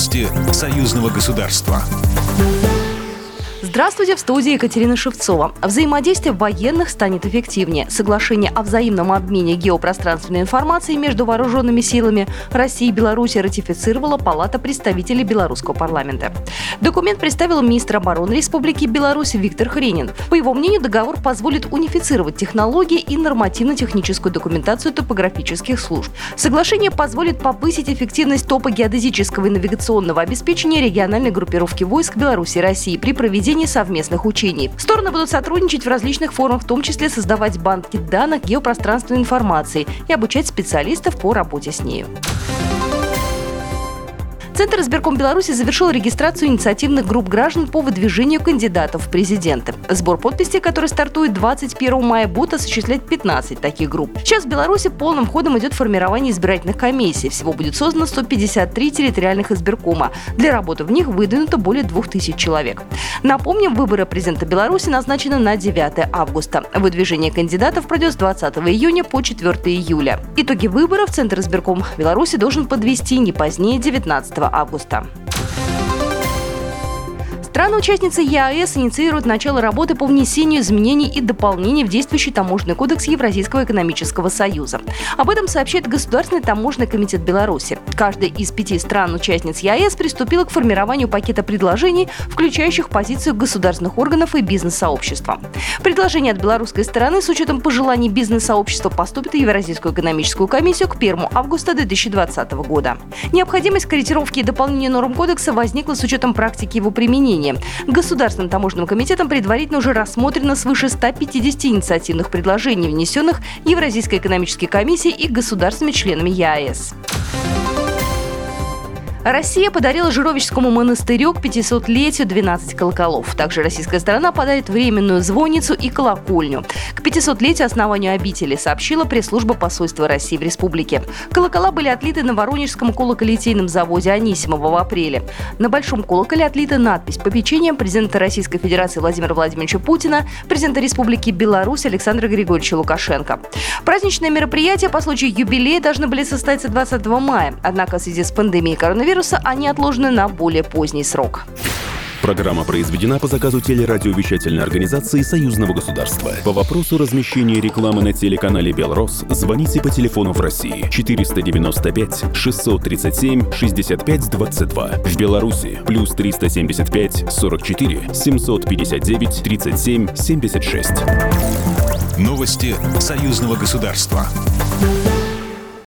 Новости союзного государства. Здравствуйте, в студии Екатерина Шевцова. Взаимодействие военных станет эффективнее. Соглашение о взаимном обмене геопространственной информацией между вооруженными силами России и Беларуси ратифицировала Палата представителей Белорусского парламента. Документ представил министр обороны Республики Беларусь Виктор Хренин. По его мнению, договор позволит унифицировать технологии и нормативно-техническую документацию топографических служб. Соглашение позволит повысить эффективность топогеодезического и навигационного обеспечения региональной группировки войск Беларуси и России при проведении проведении совместных учений. Стороны будут сотрудничать в различных формах, в том числе создавать банки данных геопространственной информации и обучать специалистов по работе с ней. Центр избирком Беларуси завершил регистрацию инициативных групп граждан по выдвижению кандидатов в президенты. Сбор подписей, который стартует 21 мая, будет осуществлять 15 таких групп. Сейчас в Беларуси полным ходом идет формирование избирательных комиссий. Всего будет создано 153 территориальных избиркома. Для работы в них выдвинуто более 2000 человек. Напомним, выборы президента Беларуси назначены на 9 августа. Выдвижение кандидатов пройдет с 20 июня по 4 июля. Итоги выборов Центр избирком Беларуси должен подвести не позднее 19 августа. Страны-участницы ЕАЭС инициируют начало работы по внесению изменений и дополнений в действующий таможенный кодекс Евразийского экономического союза. Об этом сообщает Государственный таможенный комитет Беларуси. Каждая из пяти стран-участниц ЕАЭС приступила к формированию пакета предложений, включающих позицию государственных органов и бизнес-сообщества. Предложение от белорусской стороны с учетом пожеланий бизнес-сообщества поступит в Евразийскую экономическую комиссию к 1 августа 2020 года. Необходимость корректировки и дополнения норм кодекса возникла с учетом практики его применения обсуждения. Государственным таможенным комитетом предварительно уже рассмотрено свыше 150 инициативных предложений, внесенных Евразийской экономической комиссией и государственными членами ЕАЭС. Россия подарила Жировическому монастырю к 500-летию 12 колоколов. Также российская сторона подарит временную звонницу и колокольню. К 500-летию основанию обители сообщила пресс-служба посольства России в республике. Колокола были отлиты на Воронежском колоколитейном заводе Анисимова в апреле. На Большом колоколе отлита надпись «Попечением президента Российской Федерации Владимира Владимировича Путина, президента Республики Беларусь Александра Григорьевича Лукашенко». Праздничные мероприятия по случаю юбилея должны были состояться 20 мая. Однако в связи с пандемией коронавируса коронавируса, они отложены на более поздний срок. Программа произведена по заказу телерадиовещательной организации Союзного государства. По вопросу размещения рекламы на телеканале «Белрос» звоните по телефону в России 495 637 65 22. В Беларуси плюс 375 44 759 37 76. Новости Союзного государства.